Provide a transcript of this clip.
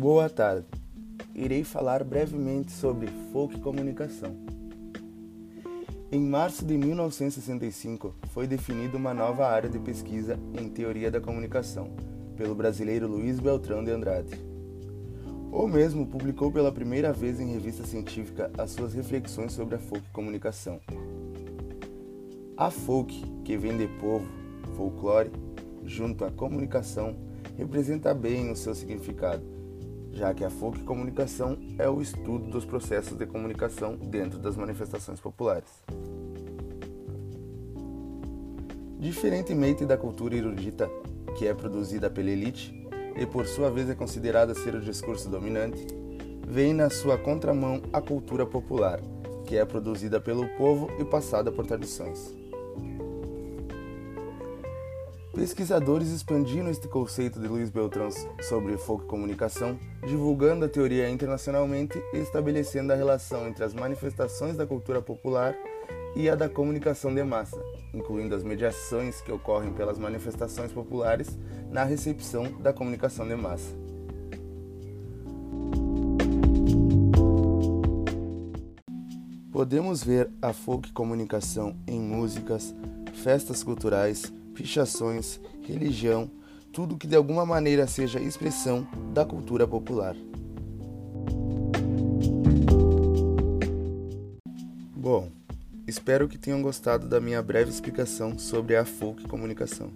Boa tarde. Irei falar brevemente sobre folk comunicação. Em março de 1965, foi definida uma nova área de pesquisa em teoria da comunicação pelo brasileiro Luiz Beltrão de Andrade. O mesmo publicou pela primeira vez em revista científica as suas reflexões sobre a folk comunicação. A folk, que vem de povo, folclore, junto à comunicação, representa bem o seu significado já que a folk comunicação é o estudo dos processos de comunicação dentro das manifestações populares. Diferentemente da cultura erudita, que é produzida pela elite e por sua vez é considerada ser o discurso dominante, vem na sua contramão a cultura popular, que é produzida pelo povo e passada por tradições. Pesquisadores expandiram este conceito de Luiz Beltrán sobre folk comunicação, divulgando a teoria internacionalmente e estabelecendo a relação entre as manifestações da cultura popular e a da comunicação de massa, incluindo as mediações que ocorrem pelas manifestações populares na recepção da comunicação de massa. Podemos ver a folk comunicação em músicas, festas culturais, pichações, religião, tudo que de alguma maneira seja expressão da cultura popular. Bom, espero que tenham gostado da minha breve explicação sobre a folk comunicação.